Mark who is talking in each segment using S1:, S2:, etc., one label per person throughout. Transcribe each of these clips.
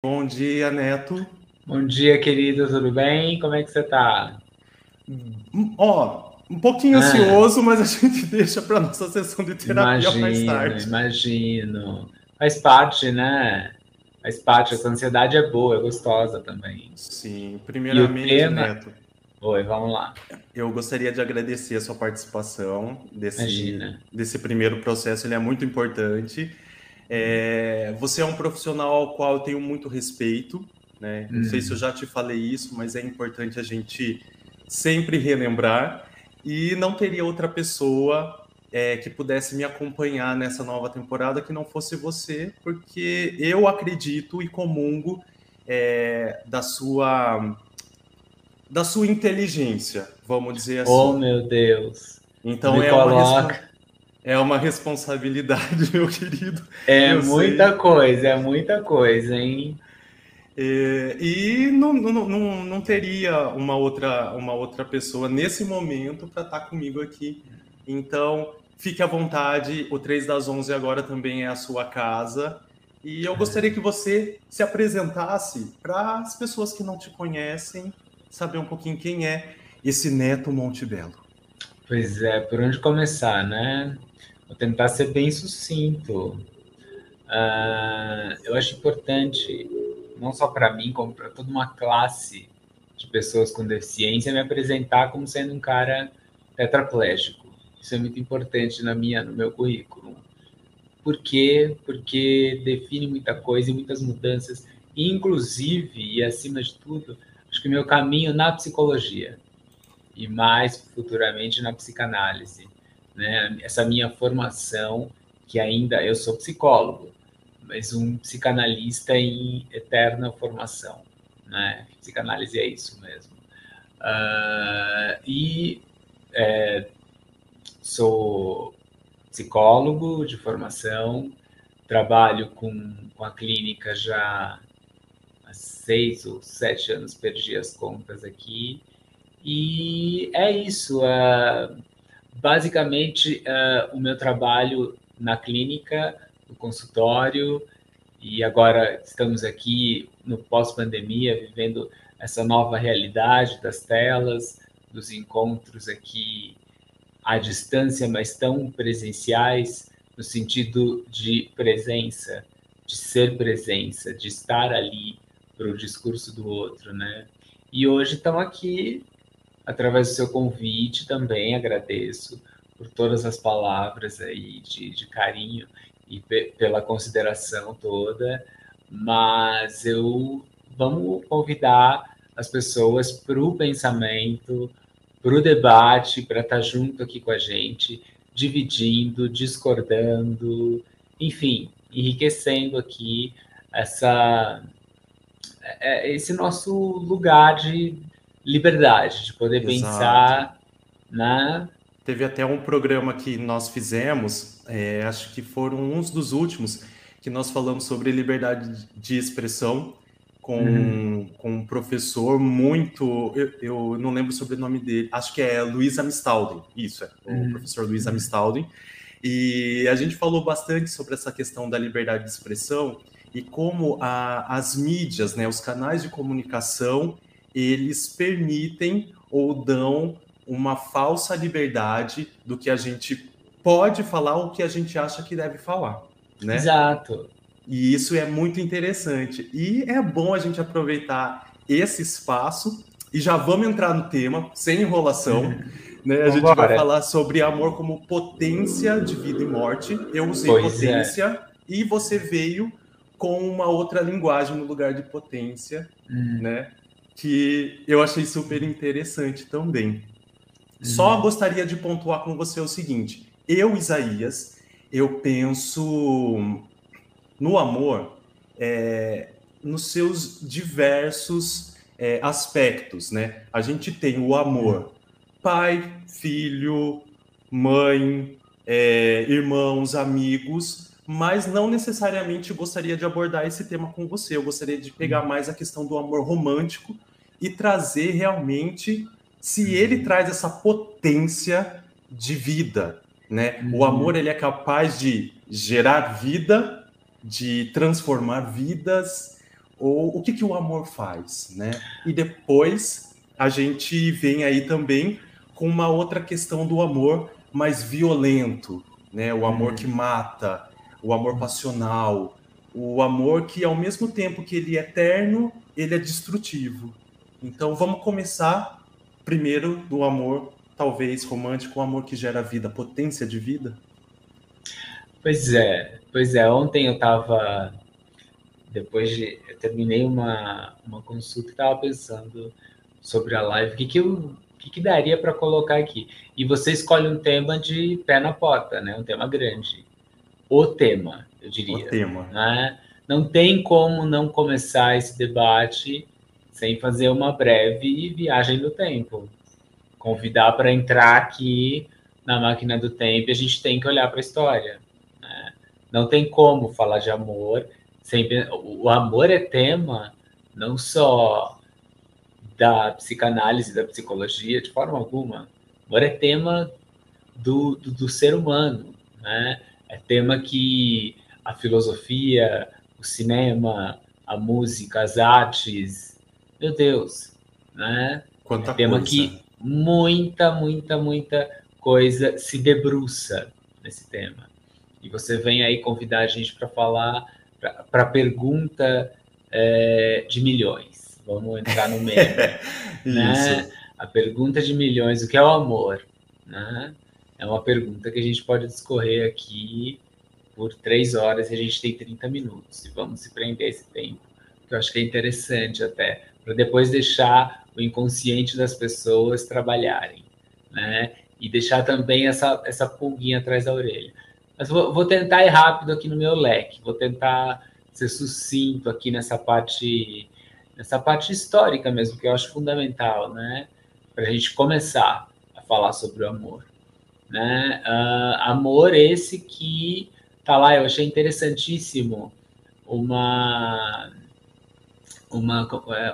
S1: Bom dia, Neto.
S2: Bom dia, querido, tudo bem? Como é que você tá?
S1: Hum, ó, um pouquinho ah. ansioso, mas a gente deixa para nossa sessão de terapia
S2: imagino,
S1: mais tarde.
S2: Imagino. Faz parte, né? Faz parte. Essa ansiedade é boa, é gostosa também.
S1: Sim, primeiramente, tema... Neto.
S2: Oi, vamos lá.
S1: Eu gostaria de agradecer a sua participação desse, desse primeiro processo, ele é muito importante. É, você é um profissional ao qual eu tenho muito respeito, né? Não sei se eu já te falei isso, mas é importante a gente sempre relembrar. E não teria outra pessoa é, que pudesse me acompanhar nessa nova temporada que não fosse você, porque eu acredito e comungo é, da sua da sua inteligência, vamos dizer assim.
S2: Oh, meu Deus.
S1: Então é uma, é uma responsabilidade, meu querido.
S2: É muita sei. coisa, é muita coisa, hein?
S1: É, e não, não, não, não teria uma outra, uma outra pessoa nesse momento para estar tá comigo aqui. Então, fique à vontade. O 3 das 11 agora também é a sua casa. E eu gostaria que você se apresentasse para as pessoas que não te conhecem, saber um pouquinho quem é esse Neto Montebello.
S2: Pois é, por onde começar, né? Vou tentar ser bem sucinto. Uh, eu acho importante não só para mim, como para toda uma classe de pessoas com deficiência, me apresentar como sendo um cara tetraplégico. Isso é muito importante na minha, no meu currículo. Por quê? Porque define muita coisa e muitas mudanças, inclusive e acima de tudo, acho que meu caminho na psicologia e mais futuramente na psicanálise, né? Essa minha formação que ainda eu sou psicólogo, mas um psicanalista em eterna formação, né? Psicanálise é isso mesmo. Uh, e é, sou psicólogo de formação, trabalho com, com a clínica já há seis ou sete anos, perdi as contas aqui, e é isso. Uh, basicamente, uh, o meu trabalho na clínica no consultório e agora estamos aqui no pós-pandemia vivendo essa nova realidade das telas, dos encontros aqui à distância, mas tão presenciais no sentido de presença, de ser presença, de estar ali para o discurso do outro, né? E hoje estamos aqui através do seu convite também agradeço por todas as palavras aí de, de carinho e pela consideração toda, mas eu vamos convidar as pessoas para o pensamento, para o debate, para estar junto aqui com a gente, dividindo, discordando, enfim, enriquecendo aqui essa é, esse nosso lugar de liberdade, de poder Exato. pensar na
S1: Teve até um programa que nós fizemos, é, acho que foram uns dos últimos, que nós falamos sobre liberdade de expressão com, uhum. com um professor muito. Eu, eu, não lembro sobre o nome dele, acho que é Luiz Amistalden, isso, é, o uhum. professor Luiz uhum. Amistalden. E a gente falou bastante sobre essa questão da liberdade de expressão e como a, as mídias, né, os canais de comunicação, eles permitem ou dão uma falsa liberdade do que a gente pode falar ou que a gente acha que deve falar, né?
S2: Exato.
S1: E isso é muito interessante. E é bom a gente aproveitar esse espaço e já vamos entrar no tema, sem enrolação. Né? A gente vai falar sobre amor como potência de vida e morte. Eu usei pois é. potência é. e você veio com uma outra linguagem no lugar de potência, hum. né? Que eu achei super interessante também. Só uhum. gostaria de pontuar com você o seguinte: eu, Isaías, eu penso no amor é, nos seus diversos é, aspectos, né? A gente tem o amor pai, filho, mãe, é, irmãos, amigos, mas não necessariamente gostaria de abordar esse tema com você. Eu gostaria de pegar uhum. mais a questão do amor romântico e trazer realmente se ele traz essa potência de vida, né? Uhum. O amor ele é capaz de gerar vida, de transformar vidas, ou o que, que o amor faz, né? E depois a gente vem aí também com uma outra questão do amor mais violento, né? O amor que mata, o amor passional, o amor que ao mesmo tempo que ele é eterno, ele é destrutivo. Então vamos começar primeiro do amor talvez romântico, o amor que gera vida, potência de vida.
S2: Pois é, pois é. Ontem eu estava depois de eu terminei uma, uma consulta e estava pensando sobre a live, o que, que, eu, que, que daria para colocar aqui? E você escolhe um tema de pé na porta, né? um tema grande. O tema, eu diria.
S1: O tema.
S2: Né? Não tem como não começar esse debate sem fazer uma breve viagem do tempo. Convidar para entrar aqui na máquina do tempo, a gente tem que olhar para a história. Né? Não tem como falar de amor sempre o amor é tema não só da psicanálise, da psicologia, de forma alguma. O amor é tema do, do, do ser humano, né? É tema que a filosofia, o cinema, a música, as artes, meu Deus, né?
S1: Quanta
S2: tema
S1: coisa.
S2: que muita, muita, muita coisa se debruça nesse tema. E você vem aí convidar a gente para falar para a pergunta é, de milhões. Vamos entrar no meio. né? A pergunta de milhões, o que é o amor? Né? É uma pergunta que a gente pode discorrer aqui por três horas e a gente tem 30 minutos. E vamos se prender esse tempo, que eu acho que é interessante até, para depois deixar o inconsciente das pessoas trabalharem, né? E deixar também essa, essa pulguinha atrás da orelha. Mas vou, vou, tentar ir rápido aqui no meu leque, vou tentar ser sucinto aqui nessa parte, nessa parte histórica mesmo, que eu acho fundamental, né? Para a gente começar a falar sobre o amor. Né? Uh, amor esse que tá lá, eu achei interessantíssimo uma uma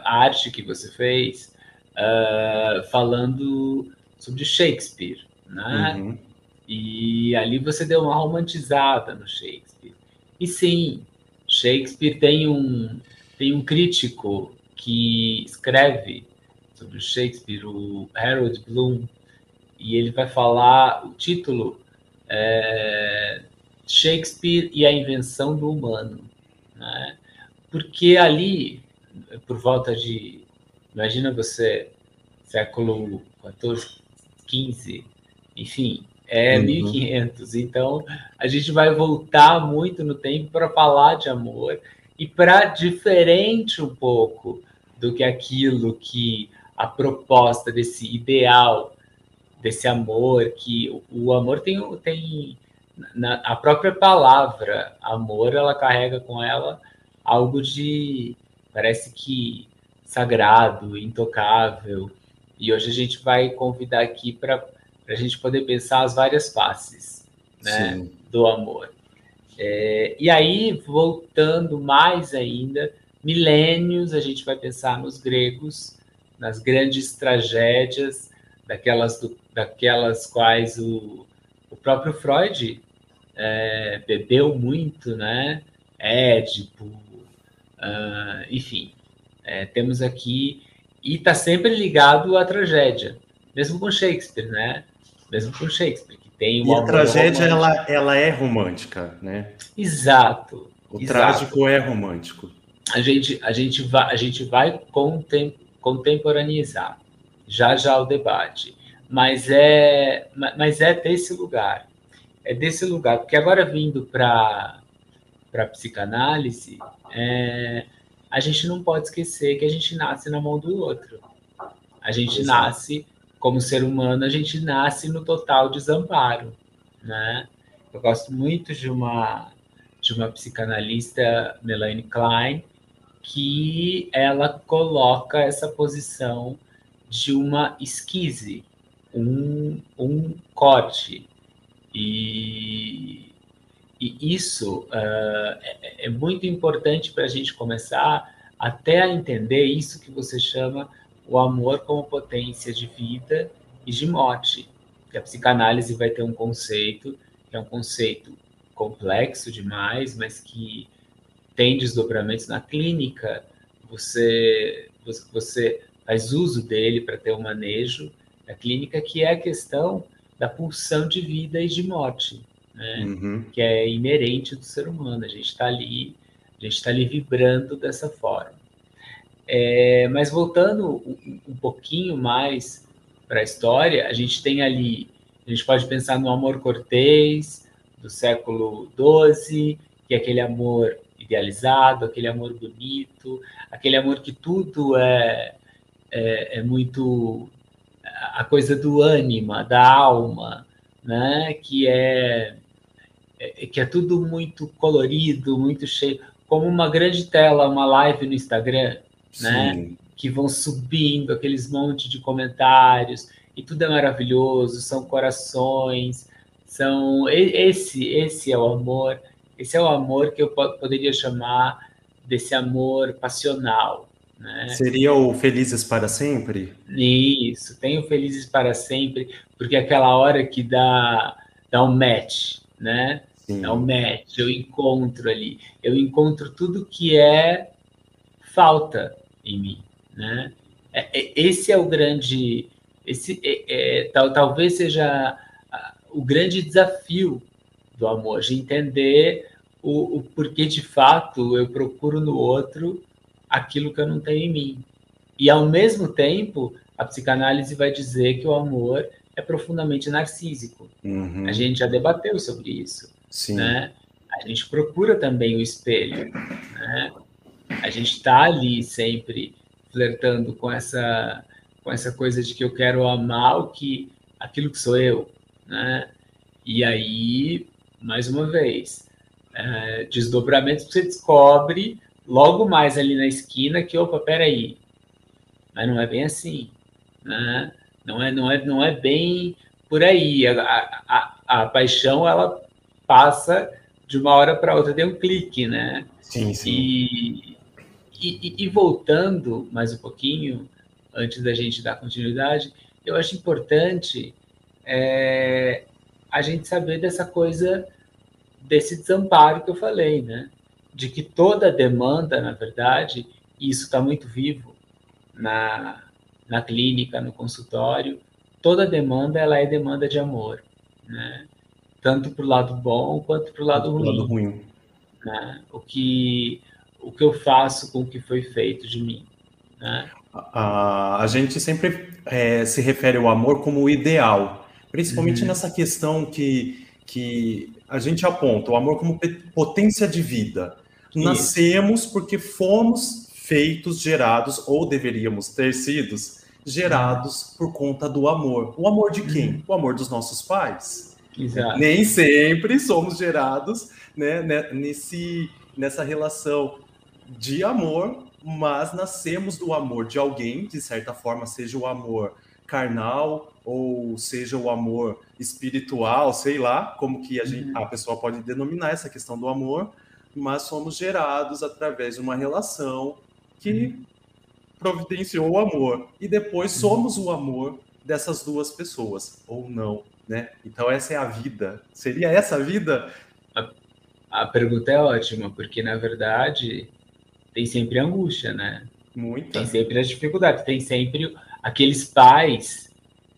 S2: arte que você fez uh, falando sobre Shakespeare, né? Uhum. E ali você deu uma romantizada no Shakespeare. E sim, Shakespeare tem um, tem um crítico que escreve sobre Shakespeare, o Harold Bloom, e ele vai falar o título é, Shakespeare e a invenção do humano, né? Porque ali, por volta de, imagina você, século 14, 15, enfim, é uhum. 1500. Então, a gente vai voltar muito no tempo para falar de amor e para diferente um pouco do que aquilo que a proposta desse ideal, desse amor, que o, o amor tem, tem na, a própria palavra amor, ela carrega com ela algo de, parece que sagrado, intocável. E hoje a gente vai convidar aqui para a gente poder pensar as várias faces né, do amor. É, e aí, voltando mais ainda, milênios, a gente vai pensar nos gregos, nas grandes tragédias, daquelas, do, daquelas quais o, o próprio Freud é, bebeu muito, né? Édipo, uh, enfim, é, temos aqui, e está sempre ligado à tragédia, mesmo com Shakespeare, né? mesmo com Shakespeare, que tem
S1: uma. E a tragédia ela, ela é romântica, né?
S2: Exato.
S1: O
S2: exato.
S1: trágico é romântico.
S2: A gente, a gente vai, a gente vai contem, contemporaneizar já já o debate, mas é, mas é desse lugar, é desse lugar, porque agora vindo para para psicanálise, é, a gente não pode esquecer que a gente nasce na mão do outro. A gente Exato. nasce como ser humano, a gente nasce no total desamparo, né? Eu gosto muito de uma de uma psicanalista, Melanie Klein, que ela coloca essa posição de uma esquise, um, um corte. E, e isso uh, é, é muito importante para a gente começar até a entender isso que você chama o amor como potência de vida e de morte. Que a psicanálise vai ter um conceito, que é um conceito complexo demais, mas que tem desdobramentos na clínica você, você faz uso dele para ter o um manejo da clínica, que é a questão da pulsão de vida e de morte, né? Uhum. que é inerente do ser humano. A gente está ali, a gente está ali vibrando dessa forma. É, mas voltando um, um pouquinho mais para a história, a gente tem ali, a gente pode pensar no amor cortês do século XII, que é aquele amor idealizado, aquele amor bonito, aquele amor que tudo é, é, é muito a coisa do ânima, da alma, né? Que é, é, que é tudo muito colorido, muito cheio, como uma grande tela, uma live no Instagram, né? Sim. né? Que vão subindo aqueles monte de comentários e tudo é maravilhoso, são corações, são esse esse é o amor, esse é o amor que eu poderia chamar desse amor passional, né?
S1: Seria o Felizes para Sempre?
S2: Isso, tem o Felizes para Sempre, porque é aquela hora que dá, dá um match, né? Sim. Dá um match, eu encontro ali, eu encontro tudo que é falta em mim, né? É, é, esse é o grande, esse é, é, tal, talvez seja o grande desafio do amor, de entender o, o porquê de fato eu procuro no outro aquilo que eu não tenho em mim. E ao mesmo tempo, a psicanálise vai dizer que o amor é profundamente narcísico. Uhum. A gente já debateu sobre isso. Sim. Né? A gente procura também o espelho. Né? A gente está ali sempre flertando com essa com essa coisa de que eu quero amar o que aquilo que sou eu, né? E aí, mais uma vez, é, desdobramentos que você descobre logo mais ali na esquina que, opa, peraí, mas não é bem assim, né? Não é, não é, não é bem por aí. A, a, a paixão, ela passa de uma hora para outra, tem um clique, né?
S1: Sim, sim.
S2: E, e, e, voltando mais um pouquinho, antes da gente dar continuidade, eu acho importante é, a gente saber dessa coisa, desse desamparo que eu falei, né? de que toda demanda, na verdade, e isso está muito vivo na, na clínica, no consultório, toda demanda ela é demanda de amor, né? Tanto para o lado bom quanto para o lado ruim. Lado ruim. Né? O, que, o que eu faço com o que foi feito de mim. Né?
S1: A, a gente sempre é, se refere ao amor como o ideal, principalmente uhum. nessa questão que, que a gente aponta, o amor como potência de vida. Nascemos porque fomos feitos, gerados, ou deveríamos ter sido gerados por conta do amor. O amor de quem? Uhum. O amor dos nossos pais. Exato. Nem sempre somos gerados né, né, nesse, nessa relação de amor, mas nascemos do amor de alguém, de certa forma, seja o amor carnal ou seja o amor espiritual, sei lá, como que a, gente, uhum. a pessoa pode denominar essa questão do amor, mas somos gerados através de uma relação que uhum. providenciou o amor. E depois uhum. somos o amor dessas duas pessoas, ou não, né? Então essa é a vida. Seria essa a vida?
S2: A, a pergunta é ótima, porque na verdade tem sempre angústia, né?
S1: Muito.
S2: Tem sempre as dificuldades, tem sempre aqueles pais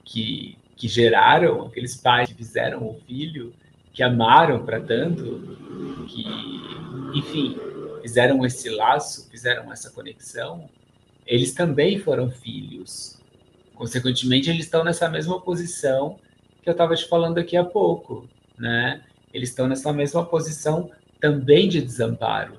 S2: que, que geraram, aqueles pais que fizeram o filho, que amaram para tanto, que enfim, fizeram esse laço, fizeram essa conexão, eles também foram filhos. Consequentemente, eles estão nessa mesma posição que eu estava te falando aqui há pouco, né? Eles estão nessa mesma posição também de desamparo.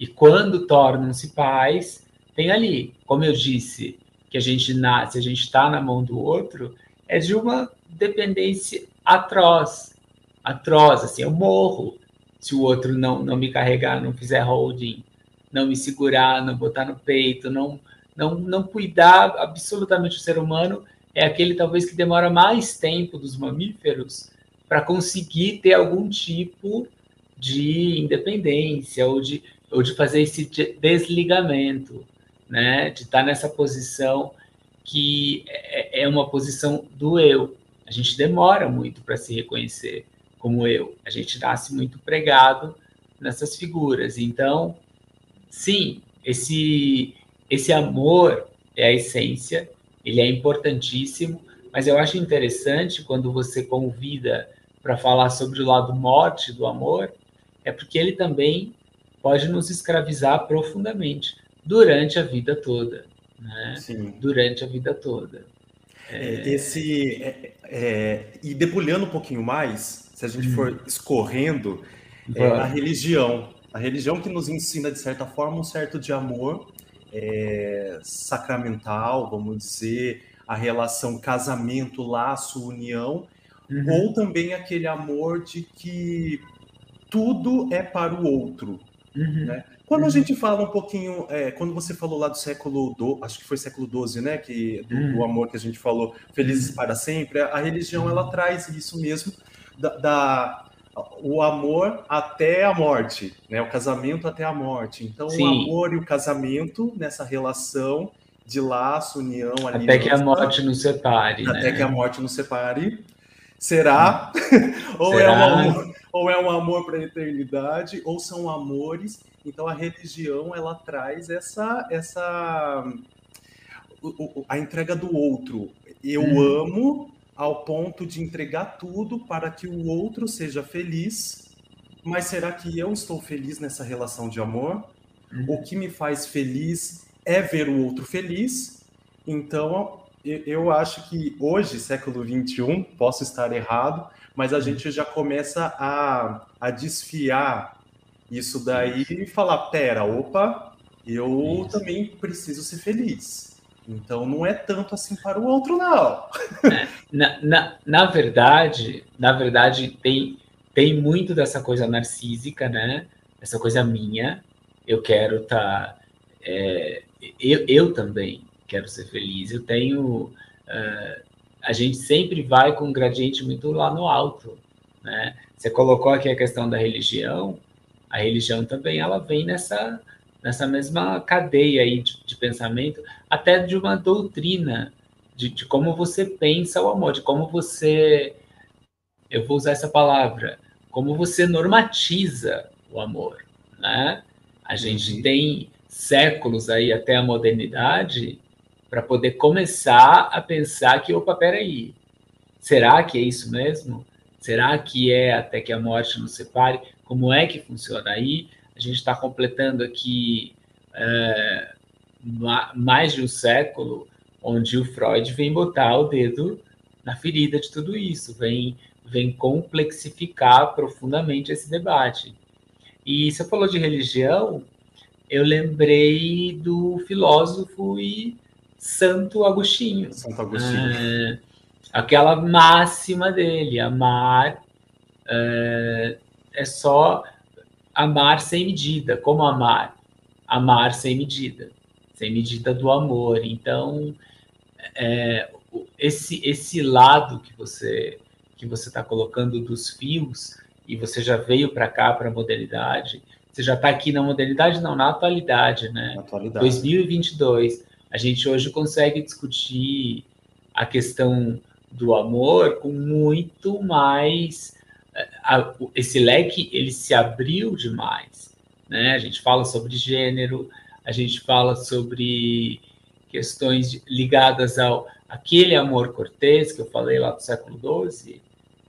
S2: E quando tornam-se pais, tem ali, como eu disse, que a gente nasce, a gente está na mão do outro, é de uma dependência atroz, atroz, assim, eu morro, se o outro não, não me carregar, não fizer holding, não me segurar, não botar no peito, não, não, não cuidar absolutamente do ser humano, é aquele talvez que demora mais tempo dos mamíferos para conseguir ter algum tipo de independência ou de, ou de fazer esse desligamento, né? De estar nessa posição que é, é uma posição do eu. A gente demora muito para se reconhecer como eu. A gente nasce muito pregado nessas figuras. Então, sim, esse esse amor é a essência, ele é importantíssimo, mas eu acho interessante quando você convida para falar sobre o lado morte do amor, é porque ele também pode nos escravizar profundamente durante a vida toda, né? Sim. Durante a vida toda.
S1: É... Esse é, é, e debulhando um pouquinho mais, se a gente hum. for escorrendo, é, a religião, a religião que nos ensina de certa forma um certo de amor é, sacramental, vamos dizer, a relação casamento, laço, união, uhum. ou também aquele amor de que tudo é para o outro. Uhum. Né? Quando a uhum. gente fala um pouquinho, é, quando você falou lá do século do, acho que foi século XII, né, que do, do, uhum. amor que a gente falou, felizes uhum. para sempre, a, religião ela traz isso mesmo da, da, o amor até a morte, né, o casamento até a morte. Então Sim. o amor e o casamento nessa relação de laço, união,
S2: aliança, até que a morte nos separe,
S1: até né? que a morte nos separe. Será? ou, Será? É um amor, ou é um amor para a eternidade, ou são amores. Então a religião ela traz essa essa a entrega do outro. Eu hum. amo ao ponto de entregar tudo para que o outro seja feliz. Mas será que eu estou feliz nessa relação de amor? Hum. O que me faz feliz é ver o outro feliz. Então, eu acho que hoje, século 21, posso estar errado, mas a uhum. gente já começa a, a desfiar isso daí e falar: pera, opa, eu também preciso ser feliz. Então não é tanto assim para o outro, não.
S2: É, na, na, na verdade, na verdade, tem, tem muito dessa coisa narcísica, né? Essa coisa minha. Eu quero estar. Tá, é, eu, eu também quero ser feliz. Eu tenho. Uh, a gente sempre vai com um gradiente muito lá no alto. Né? Você colocou aqui a questão da religião, a religião também ela vem nessa, nessa mesma cadeia aí de, de pensamento, até de uma doutrina, de, de, como você pensa o amor, de como você, eu vou usar essa palavra, como você normatiza o amor. Né? A gente uhum. tem séculos aí até a modernidade para poder começar a pensar que, opa, peraí, será que é isso mesmo? Será que é até que a morte nos separe? Como é que funciona aí? A gente está completando aqui é, mais de um século onde o Freud vem botar o dedo na ferida de tudo isso, vem, vem complexificar profundamente esse debate. E você falou de religião, eu lembrei do filósofo e Santo Agostinho.
S1: Santo Agostinho.
S2: É, aquela máxima dele, amar é, é só amar sem medida. Como amar? Amar sem medida, sem medida do amor. Então, é, esse esse lado que você que você está colocando dos fios e você já veio para cá para a modernidade, você já está aqui na modernidade, não na atualidade, né? Na atualidade. 2022 a gente hoje consegue discutir a questão do amor com muito mais a, esse leque ele se abriu demais, né? A gente fala sobre gênero, a gente fala sobre questões ligadas ao aquele amor cortês que eu falei lá do século XII,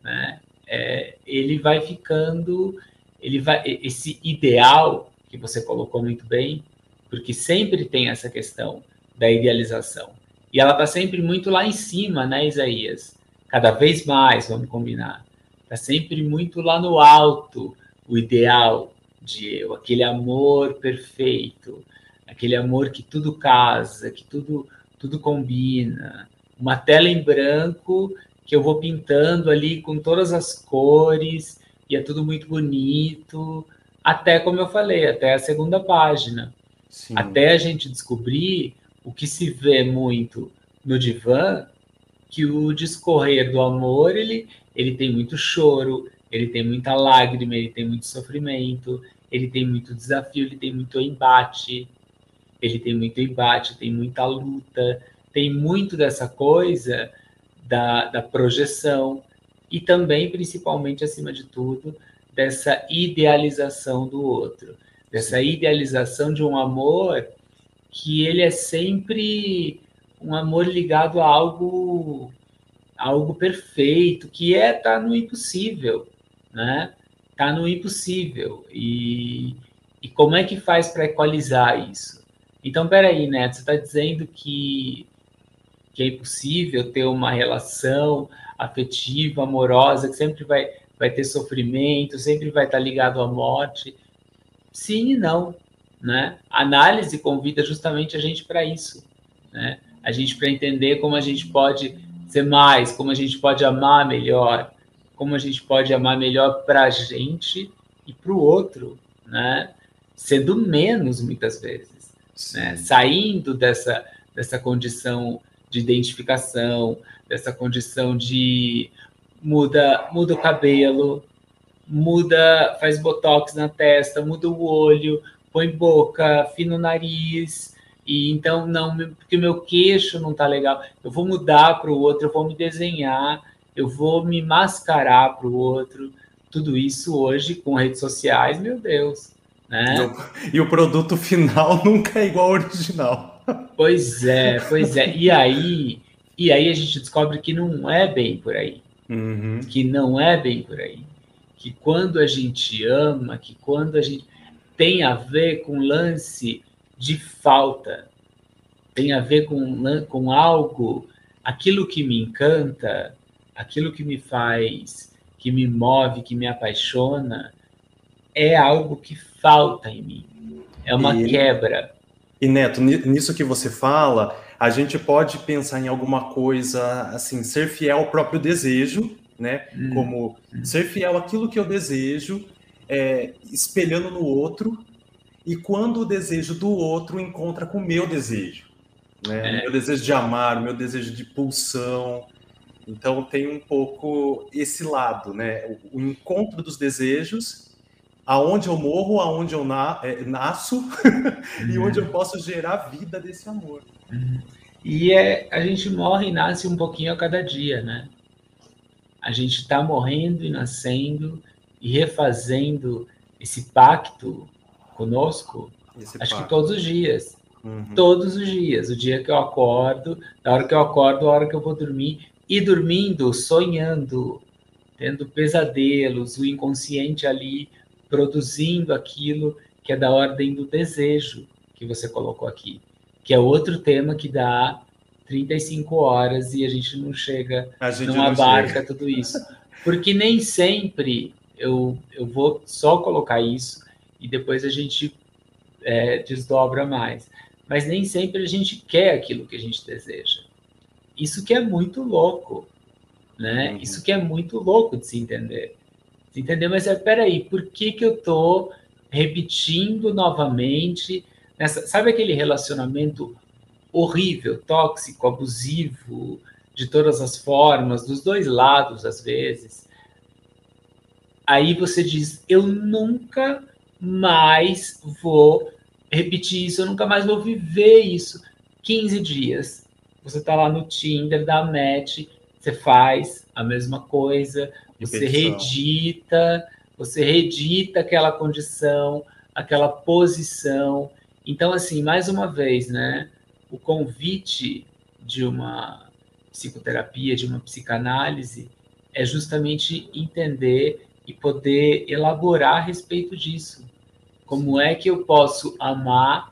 S2: né? É, ele vai ficando, ele vai esse ideal que você colocou muito bem, porque sempre tem essa questão da idealização. E ela está sempre muito lá em cima, né, Isaías? Cada vez mais, vamos combinar. Está sempre muito lá no alto, o ideal de eu, aquele amor perfeito, aquele amor que tudo casa, que tudo, tudo combina. Uma tela em branco que eu vou pintando ali com todas as cores e é tudo muito bonito, até como eu falei, até a segunda página. Sim. Até a gente descobrir o que se vê muito no divã, que o discorrer do amor, ele, ele tem muito choro, ele tem muita lágrima, ele tem muito sofrimento, ele tem muito desafio, ele tem muito embate, ele tem muito embate, tem muita luta, tem muito dessa coisa da, da projeção e também, principalmente, acima de tudo, dessa idealização do outro, dessa idealização de um amor que ele é sempre um amor ligado a algo algo perfeito, que é tá no impossível, né? Tá no impossível. E, e como é que faz para equalizar isso? Então, peraí, Neto, você está dizendo que, que é impossível ter uma relação afetiva, amorosa, que sempre vai, vai ter sofrimento, sempre vai estar tá ligado à morte? Sim e não, né? A análise convida justamente a gente para isso, né? A gente para entender como a gente pode ser mais, como a gente pode amar melhor, como a gente pode amar melhor para a gente e para o outro, né? Sendo menos muitas vezes, né? Saindo dessa dessa condição de identificação, dessa condição de muda muda o cabelo, muda, faz botox na testa, muda o olho, põe boca, fina o nariz, e então, não, porque o meu queixo não tá legal, eu vou mudar para o outro, eu vou me desenhar, eu vou me mascarar para o outro. Tudo isso hoje com redes sociais, meu Deus. Né?
S1: E o produto final nunca é igual ao original.
S2: Pois é, pois é. E aí, e aí a gente descobre que não é bem por aí.
S1: Uhum.
S2: Que não é bem por aí. Que quando a gente ama, que quando a gente tem a ver com lance de falta, tem a ver com, com algo, aquilo que me encanta, aquilo que me faz, que me move, que me apaixona, é algo que falta em mim. É uma e, quebra.
S1: E Neto, nisso que você fala, a gente pode pensar em alguma coisa assim, ser fiel ao próprio desejo, né? Hum. Como ser fiel àquilo que eu desejo, é, espelhando no outro, e quando o desejo do outro encontra com o meu desejo. Né? É. O meu desejo de amar, o meu desejo de pulsão. Então tem um pouco esse lado, né? O, encontro dos desejos, aonde eu morro, aonde eu na, é, nasço uhum. e onde eu posso gerar vida desse amor.
S2: Uhum. E é, a gente morre e nasce um pouquinho a cada dia, né? A gente está morrendo e nascendo e refazendo esse pacto conosco, Esse acho que todos os dias. Uhum. Todos os dias. O dia que eu acordo, da hora que eu acordo, a hora que eu vou dormir. E dormindo, sonhando, tendo pesadelos, o inconsciente ali produzindo aquilo que é da ordem do desejo que você colocou aqui, que é outro tema que dá 35 horas e a gente não chega, a gente não, não abarca chega. tudo isso. Porque nem sempre eu, eu vou só colocar isso, e depois a gente é, desdobra mais. Mas nem sempre a gente quer aquilo que a gente deseja. Isso que é muito louco, né? Uhum. Isso que é muito louco de se entender. De entender, mas é, peraí, por que que eu tô repetindo novamente nessa, sabe aquele relacionamento horrível, tóxico, abusivo, de todas as formas, dos dois lados às vezes. Aí você diz, eu nunca mais vou repetir isso, eu nunca mais vou viver isso. 15 dias. Você tá lá no Tinder, dá match, você faz a mesma coisa, você redita, você redita aquela condição, aquela posição. Então, assim, mais uma vez, né? O convite de uma psicoterapia, de uma psicanálise, é justamente entender e poder elaborar a respeito disso. Como é que eu posso amar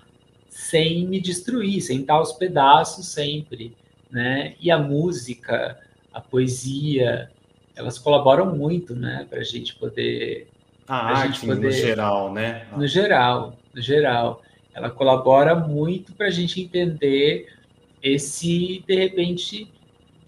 S2: sem me destruir, sem estar aos pedaços sempre, né? E a música, a poesia, elas colaboram muito, né, para a gente poder
S1: a arte poder, no geral, né?
S2: No geral, no geral, ela colabora muito para a gente entender esse de repente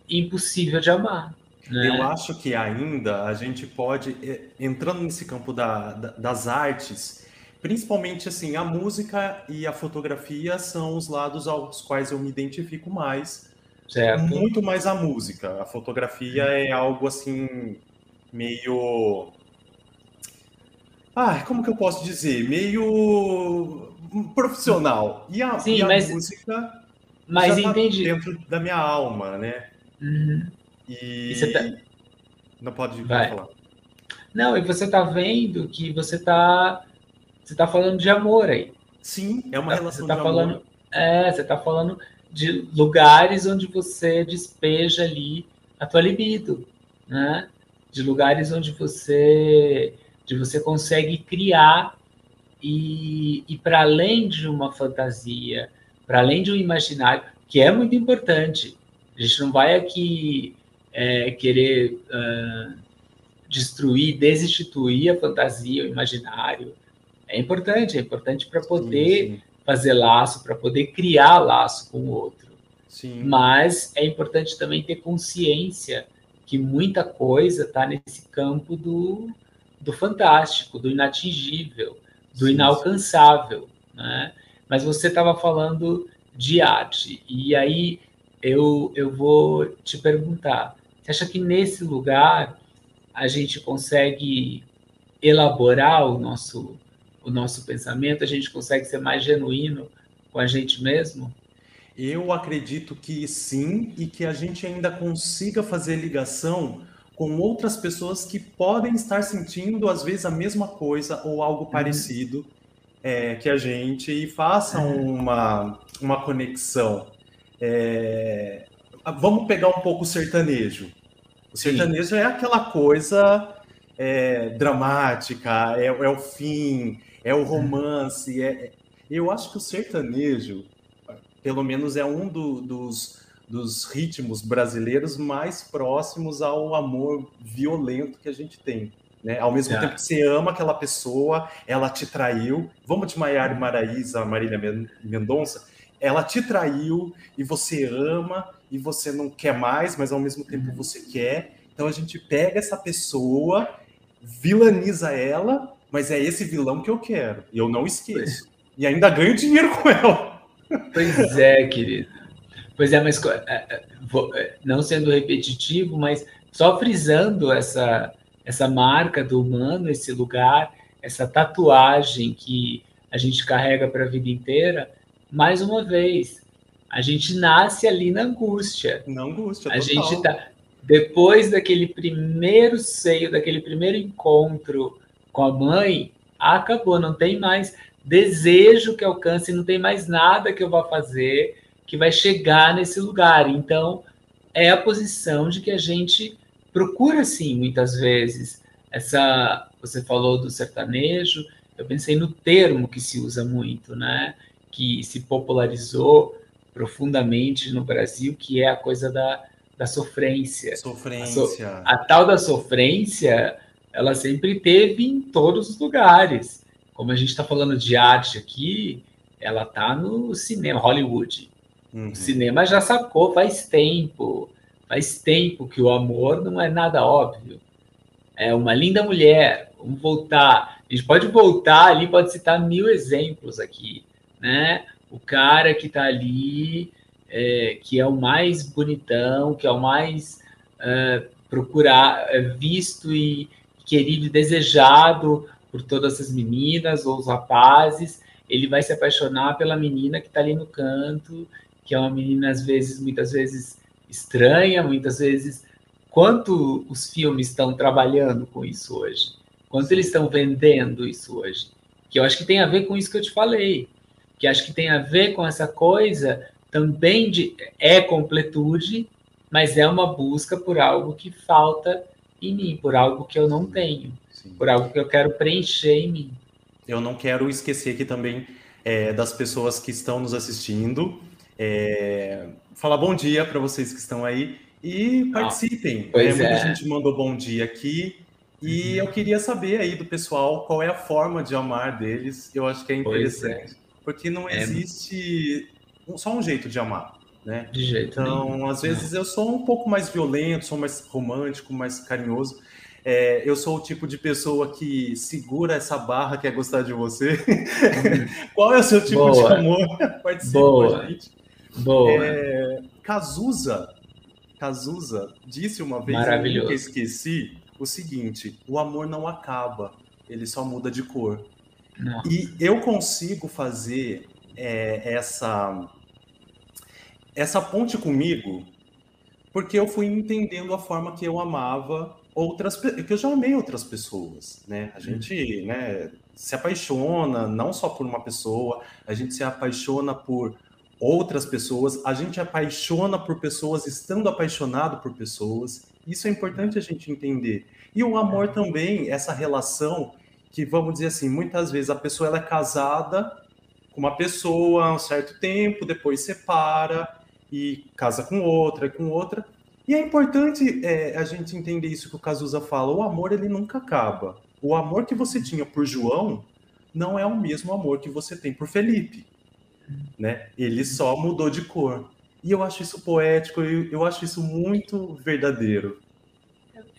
S2: impossível de amar. Né?
S1: Eu acho que ainda a gente pode, entrando nesse campo da, das artes, principalmente assim, a música e a fotografia são os lados aos quais eu me identifico mais.
S2: Certo.
S1: Muito mais a música. A fotografia é algo assim meio ah, como que eu posso dizer? Meio profissional. E a,
S2: Sim,
S1: e a
S2: mas,
S1: música
S2: mas
S1: já
S2: tá entendi.
S1: dentro da minha alma, né?
S2: Uhum.
S1: E,
S2: e tá...
S1: não pode
S2: Vai.
S1: falar.
S2: Não, e você tá vendo que você tá você está falando de amor aí.
S1: Sim, é uma
S2: tá,
S1: relação
S2: você tá
S1: de
S2: falando,
S1: amor.
S2: É, você está falando de lugares onde você despeja ali a tua libido, né? De lugares onde você, de você consegue criar e, e para além de uma fantasia, para além de um imaginário, que é muito importante. A gente não vai aqui é, querer uh, destruir, desinstituir a fantasia, o imaginário. É importante, é importante para poder sim, sim. fazer laço, para poder criar laço com o outro. Sim. Mas é importante também ter consciência que muita coisa está nesse campo do, do fantástico, do inatingível, do inalcançável. Né? Mas você estava falando de arte, e aí eu, eu vou te perguntar: você acha que nesse lugar a gente consegue elaborar o nosso, o nosso pensamento, a gente consegue ser mais genuíno com a gente mesmo?
S1: Eu acredito que sim, e que a gente ainda consiga fazer ligação com outras pessoas que podem estar sentindo, às vezes, a mesma coisa ou algo uhum. parecido é, que a gente, e façam uhum. uma, uma conexão. É, vamos pegar um pouco o sertanejo. O sertanejo Sim. é aquela coisa é, dramática, é, é, o fim, é o romance. É, é, eu acho que o sertanejo, pelo menos, é um do, dos, dos ritmos brasileiros mais próximos ao amor violento que a gente tem. Né? Ao mesmo é. tempo que você ama aquela pessoa, ela te traiu. Vamos de Maiara Maraíza, Marília Mendonça ela te traiu e você ama e você não quer mais, mas ao mesmo tempo uhum. você quer. Então a gente pega essa pessoa, vilaniza ela, mas é esse vilão que eu quero. E eu não esqueço. E ainda ganho dinheiro com ela.
S2: Pois é, querido. Pois é, mas é, é, é, não sendo repetitivo, mas só frisando essa, essa marca do humano, esse lugar, essa tatuagem que a gente carrega para a vida inteira, mais uma vez, a gente nasce ali na angústia.
S1: Na angústia,
S2: A gente tá depois daquele primeiro seio, daquele primeiro encontro com a mãe, acabou, não tem mais desejo que alcance, não tem mais nada que eu vá fazer que vai chegar nesse lugar. Então, é a posição de que a gente procura sim, muitas vezes. Essa, você falou do sertanejo, eu pensei no termo que se usa muito, né? que se popularizou profundamente no Brasil, que é a coisa da, da sofrência.
S1: Sofrência. A, so,
S2: a, tal da sofrência, ela sempre teve em todos os lugares. Como a gente está falando de arte aqui, ela está no cinema, Hollywood. Uhum. O cinema já sacou faz tempo. Faz tempo que o amor não é nada óbvio. É uma linda mulher. Vamos voltar. A gente pode voltar ali, pode citar mil exemplos aqui né? O cara que está ali, é, que é o mais bonitão, que é o mais é, procurar, é, visto e querido e desejado por todas as meninas ou os rapazes, ele vai se apaixonar pela menina que está ali no canto, que é uma menina às vezes, muitas vezes estranha, muitas vezes. Quanto os filmes estão trabalhando com isso hoje? Quanto eles estão vendendo isso hoje? Que eu acho que tem a ver com isso que eu te falei que acho que tem a ver com essa coisa também de é completude, mas é uma busca por algo que falta em mim, por algo que eu não tenho, Sim. por algo que eu quero preencher em mim.
S1: Eu não quero esquecer aqui também é, das pessoas que estão nos assistindo. É, falar bom dia para vocês que estão aí e participem. Ah, pois é, Muita gente mandou bom dia aqui. E uhum. eu queria saber aí do pessoal qual é a forma de amar deles. Eu acho que é, é. interessante porque não é. existe só um jeito de amar, né?
S2: De jeito
S1: Então,
S2: nenhum.
S1: às vezes eu sou um pouco mais violento, sou mais romântico, mais carinhoso. É, eu sou o tipo de pessoa que segura essa barra que é gostar de você. Uhum. Qual é o seu tipo Boa. de amor?
S2: Participe Boa. com a gente. Boa.
S1: É, Cazuza, Cazuza disse uma vez,
S2: eu nunca
S1: esqueci, o seguinte: o amor não acaba, ele só muda de cor. E eu consigo fazer é, essa, essa ponte comigo porque eu fui entendendo a forma que eu amava outras que eu já amei outras pessoas, né? A gente, né, se apaixona não só por uma pessoa, a gente se apaixona por outras pessoas, a gente apaixona por pessoas estando apaixonado por pessoas. Isso é importante a gente entender. E o amor também, essa relação que, vamos dizer assim, muitas vezes a pessoa ela é casada com uma pessoa há um certo tempo, depois separa e casa com outra, com outra. E é importante é, a gente entender isso que o Cazuza fala: o amor ele nunca acaba. O amor que você tinha por João não é o mesmo amor que você tem por Felipe, né? Ele só mudou de cor. E eu acho isso poético, eu, eu acho isso muito verdadeiro.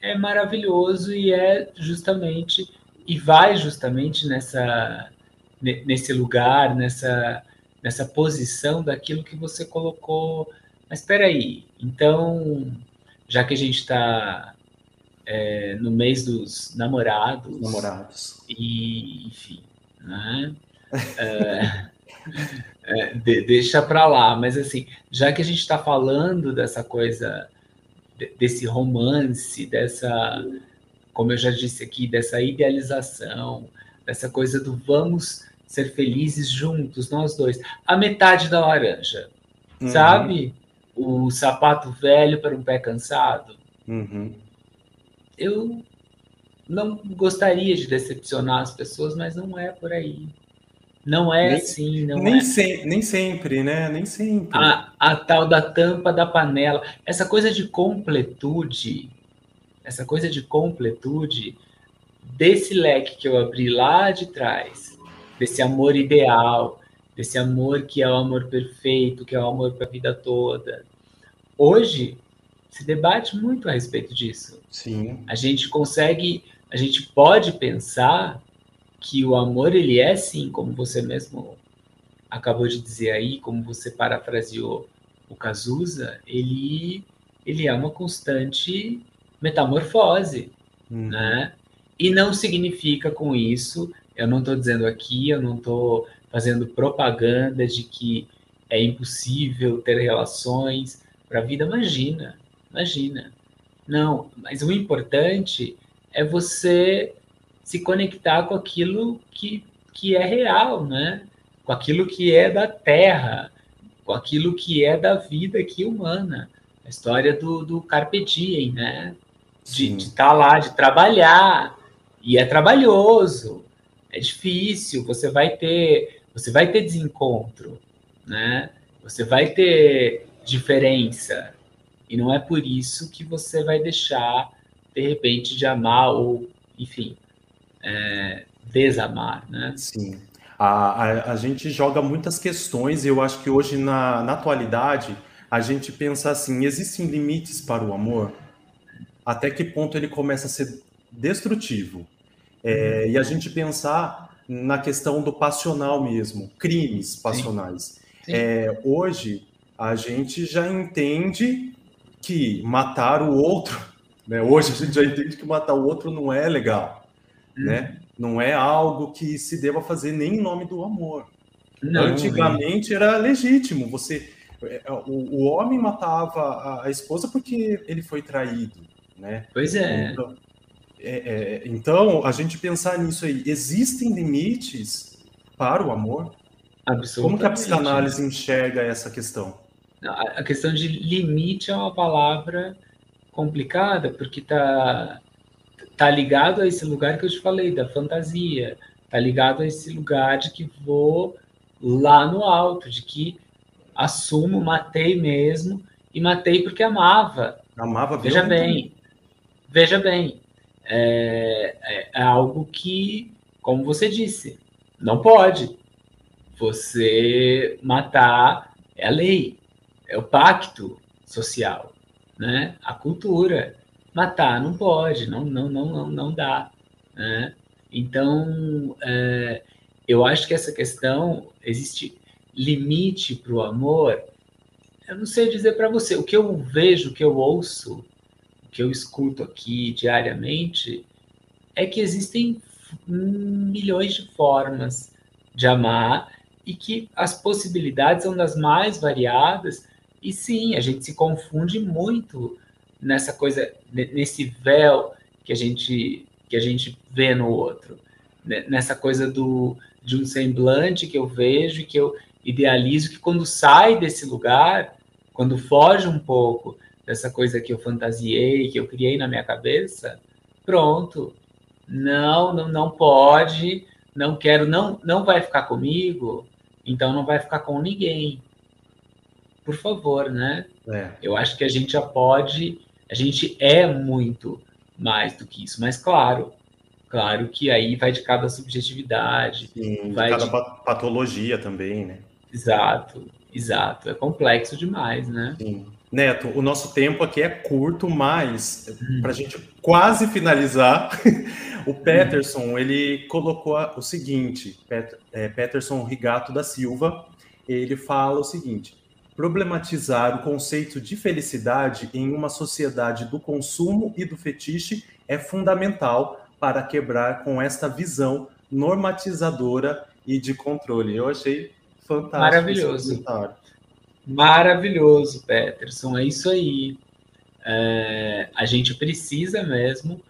S2: É maravilhoso e é justamente e vai justamente nessa nesse lugar, nessa nessa posição daquilo que você colocou. Mas espera aí, então já que a gente está é, no mês dos namorados,
S1: namorados
S2: e enfim, né? é, é, de, deixa para lá, mas assim, já que a gente está falando dessa coisa, de, desse romance, dessa, como eu já disse aqui, dessa idealização, dessa coisa do vamos ser felizes juntos, nós dois, a metade da laranja, uhum. sabe? O sapato velho para um pé cansado.
S1: Uhum.
S2: Eu não gostaria de decepcionar as pessoas, mas não é por aí. Não é nem, assim, não
S1: nem
S2: é.
S1: Se, nem sempre, né? Nem sempre.
S2: A, a tal da tampa da panela. Essa coisa de completude, essa coisa de completude, desse leque que eu abri lá de trás, desse amor ideal, desse amor que é o amor perfeito, que é o amor para a vida toda. Hoje se debate muito a respeito disso.
S1: Sim.
S2: A gente consegue, a gente pode pensar que o amor ele é sim, como você mesmo acabou de dizer aí, como você parafraseou o Cazuza, ele ele é uma constante metamorfose, uhum. né? E não significa com isso, eu não estou dizendo aqui, eu não estou fazendo propaganda de que é impossível ter relações para a vida. Imagina, imagina. Não, mas o importante é você se conectar com aquilo que, que é real, né? Com aquilo que é da terra, com aquilo que é da vida aqui humana. A história do, do Carpe Diem, né? De estar tá lá, de trabalhar. E é trabalhoso, é difícil, você vai ter, você vai ter desencontro, né? Você vai ter diferença. E não é por isso que você vai deixar, de repente, de amar ou, enfim, é, desamar, né?
S1: Sim. A, a, a, gente joga muitas questões e eu acho que hoje, na, na atualidade, a gente pensa assim, existem limites para o amor? Até que ponto ele começa a ser destrutivo? É, e a gente pensar na questão do passional mesmo, crimes passionais. Sim. Sim. É, hoje, a gente já entende que matar o outro, né? hoje a gente já entende que matar o outro não é legal né? Não é algo que se deva fazer nem em nome do amor. Não, Antigamente era legítimo. Você, é, o, o homem matava a, a, esposa porque ele foi traído, né?
S2: Pois é.
S1: Então, é, é. então, a gente pensar nisso aí, existem limites para o amor? Como que a psicanálise enxerga essa questão?
S2: A questão de limite é uma palavra complicada, porque está tá ligado a esse lugar que eu te falei, da fantasia, tá ligado a esse lugar de que vou lá no alto, de que assumo, matei mesmo, e matei porque amava.
S1: Amava
S2: Veja bem, veja bem, é, é, é algo que, como você disse, não pode. Você matar é a lei, é o pacto social, né? A cultura matar não pode, não, não, não, não, não dá. Né? Então, é, eu acho que essa questão existe limite para o amor. Eu não sei dizer para você. O que eu vejo, o que eu ouço, que eu escuto aqui diariamente, é que existem milhões de formas de amar e que as possibilidades são das mais variadas. E sim, a gente se confunde muito nessa coisa, nesse véu que a gente que a gente vê no outro, nessa coisa do de um semblante que eu vejo e que eu idealizo que quando sai desse lugar, quando foge um pouco dessa coisa que eu fantasiei, que eu criei na minha cabeça, pronto. Não, não, não pode, não quero, não, não vai ficar comigo, então não vai ficar com ninguém. Por favor, né? É. Eu acho que a gente já pode, a gente é muito mais do que isso, mas claro, claro que aí vai de cada subjetividade,
S1: Sim,
S2: vai
S1: de cada de... patologia também, né?
S2: Exato, exato. É complexo demais, né?
S1: Sim. Neto, o nosso tempo aqui é curto, mas hum. para a gente quase finalizar, o Peterson ele colocou o seguinte: Pet, é, Peterson Rigato da Silva, ele fala o seguinte: problematizar o conceito de felicidade em uma sociedade do consumo e do fetiche é fundamental para quebrar com esta visão normatizadora e de controle. Eu achei fantástico.
S2: Maravilhoso. Maravilhoso, Peterson. É isso aí. É, a gente precisa mesmo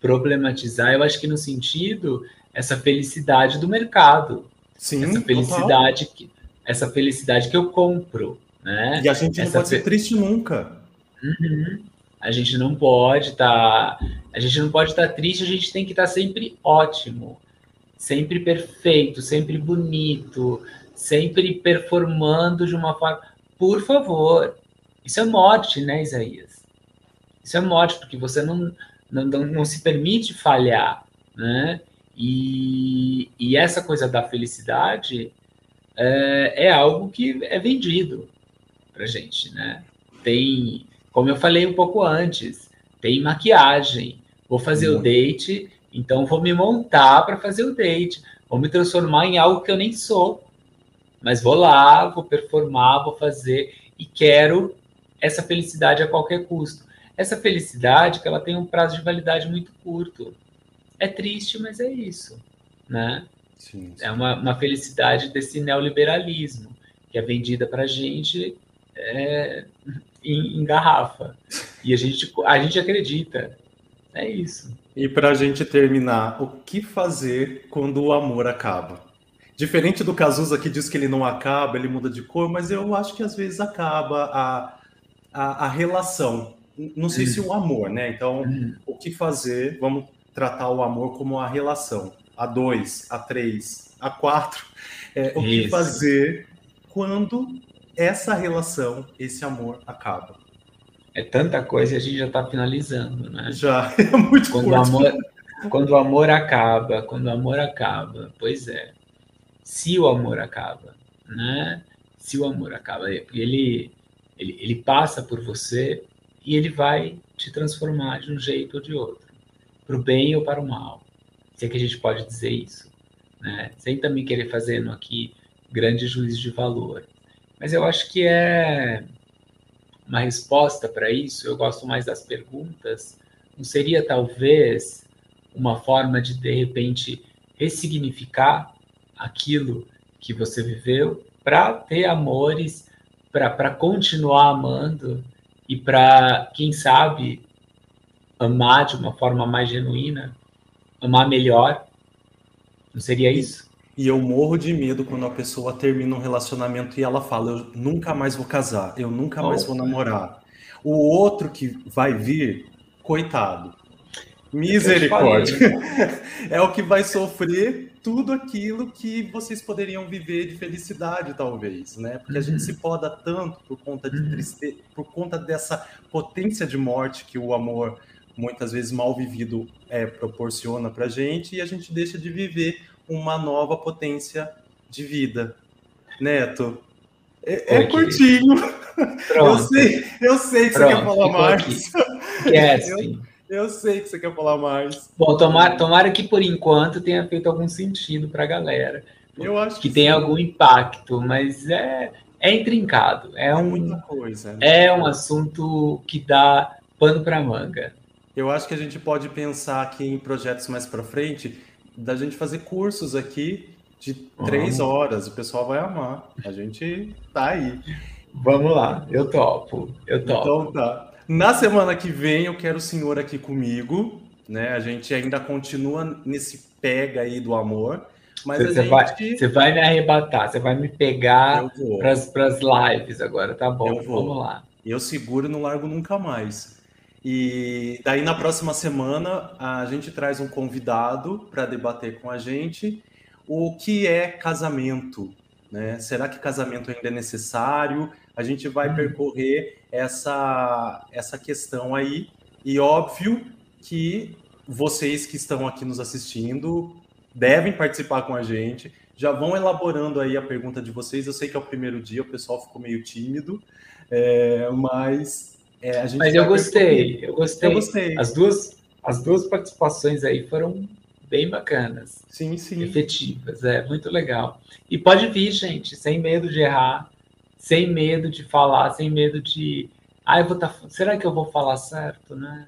S2: problematizar, eu acho que no sentido, essa felicidade do mercado.
S1: Sim,
S2: essa felicidade que essa felicidade que eu compro, né?
S1: E a gente não pode fe... ser triste nunca.
S2: Uhum. A gente não pode estar, tá... a gente não pode estar tá triste, a gente tem que estar tá sempre ótimo, sempre perfeito, sempre bonito, sempre performando de uma forma. Por favor, isso é morte, né, Isaías? Isso é morte, porque você não, não, não se permite falhar, né? E, e essa coisa da felicidade é, é algo que é vendido para gente, né? Tem, como eu falei um pouco antes, tem maquiagem. Vou fazer o date, então vou me montar para fazer o date. Vou me transformar em algo que eu nem sou mas vou lá, vou performar, vou fazer e quero essa felicidade a qualquer custo. Essa felicidade que ela tem um prazo de validade muito curto. É triste, mas é isso, né? Sim, sim. É uma, uma, felicidade desse neoliberalismo que é vendida para a gente é, em, em, garrafa e a gente a gente acredita. É isso.
S1: E para a gente terminar, o que fazer quando o amor acaba? Diferente do Cazuza que diz que ele não acaba, ele muda de cor, mas eu acho que às vezes acaba a, a, a relação. Não sei se o amor, né? Então, o que fazer? Vamos tratar o amor como a relação. A dois, a três, a quatro. É, o Isso. que fazer quando essa relação, esse amor acaba?
S2: É tanta coisa e a gente já está finalizando, né?
S1: Já, é muito
S2: quando curto. O amor, quando o amor acaba, quando o amor acaba, pois é se o amor acaba, né? Se o amor acaba, ele, ele, ele passa por você e ele vai te transformar de um jeito ou de outro, para o bem ou para o mal. Se é que a gente pode dizer isso, né? Sem também querer fazendo aqui grande juízo de valor. Mas eu acho que é uma resposta para isso. Eu gosto mais das perguntas. Não seria talvez uma forma de de repente ressignificar aquilo que você viveu para ter amores, para continuar amando e para, quem sabe, amar de uma forma mais genuína, amar melhor. Não seria isso?
S1: E eu morro de medo quando a pessoa termina um relacionamento e ela fala: Eu nunca mais vou casar, eu nunca mais vou namorar. O outro que vai vir, coitado, misericórdia, é o que vai sofrer tudo aquilo que vocês poderiam viver de felicidade, talvez, né? Porque a gente se poda tanto por conta de tristeza, por conta dessa potência de morte que o amor, muitas vezes mal vivido, é, proporciona para gente, e a gente deixa de viver uma nova potência de vida. Neto, é, é curtinho. Pronto. Eu sei, eu sei que Pronto, você quer falar mais.
S2: Yes, eu,
S1: eu sei que você quer falar mais.
S2: Bom, tomara, tomara que por enquanto tenha feito algum sentido para a galera.
S1: Eu acho
S2: que, que tenha algum impacto, mas é, é intrincado. É, é um,
S1: muita coisa.
S2: Né? É um assunto que dá pano para manga.
S1: Eu acho que a gente pode pensar aqui em projetos mais para frente, da gente fazer cursos aqui de três horas. O pessoal vai amar. A gente tá aí.
S2: Vamos lá, eu topo. Eu topo.
S1: Então tá. Na semana que vem eu quero o senhor aqui comigo, né? A gente ainda continua nesse pega aí do amor,
S2: Mas você, gente... vai, você vai me arrebatar, você vai me pegar para as lives agora, tá bom? Vamos lá.
S1: Eu seguro e não largo nunca mais. E daí na próxima semana a gente traz um convidado para debater com a gente o que é casamento, né? Será que casamento ainda é necessário? A gente vai hum. percorrer essa essa questão aí e óbvio que vocês que estão aqui nos assistindo devem participar com a gente. Já vão elaborando aí a pergunta de vocês. Eu sei que é o primeiro dia, o pessoal ficou meio tímido, é, mas é, a gente.
S2: Mas eu gostei, eu gostei, eu gostei. As duas, as duas participações aí foram bem bacanas.
S1: Sim, sim.
S2: Efetivas, é muito legal. E pode vir, gente, sem medo de errar, sem medo de falar, sem medo de. Ah, eu vou tá... Será que eu vou falar certo, né?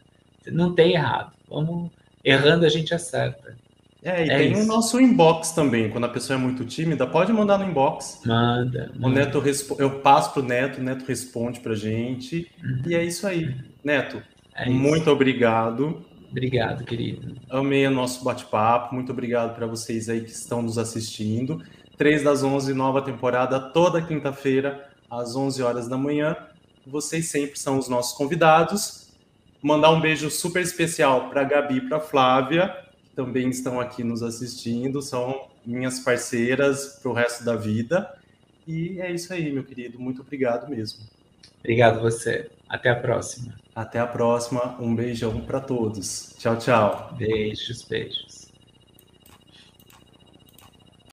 S2: Não tem errado. Vamos errando a gente acerta.
S1: É, e é tem isso. o nosso inbox também. Quando a pessoa é muito tímida, pode mandar no inbox.
S2: Manda.
S1: O Neto respo... Eu passo pro Neto, o Neto responde pra gente. Uhum. E é isso aí. Neto, é muito isso. obrigado.
S2: Obrigado, querido.
S1: Amei o nosso bate-papo. Muito obrigado para vocês aí que estão nos assistindo. 3 das 11, nova temporada, toda quinta-feira, às 11 horas da manhã. Vocês sempre são os nossos convidados. Mandar um beijo super especial para Gabi e para Flávia também estão aqui nos assistindo, são minhas parceiras para o resto da vida. E é isso aí, meu querido. Muito obrigado mesmo.
S2: Obrigado você. Até a próxima.
S1: Até a próxima. Um beijão para todos. Tchau, tchau.
S2: Beijos, beijos.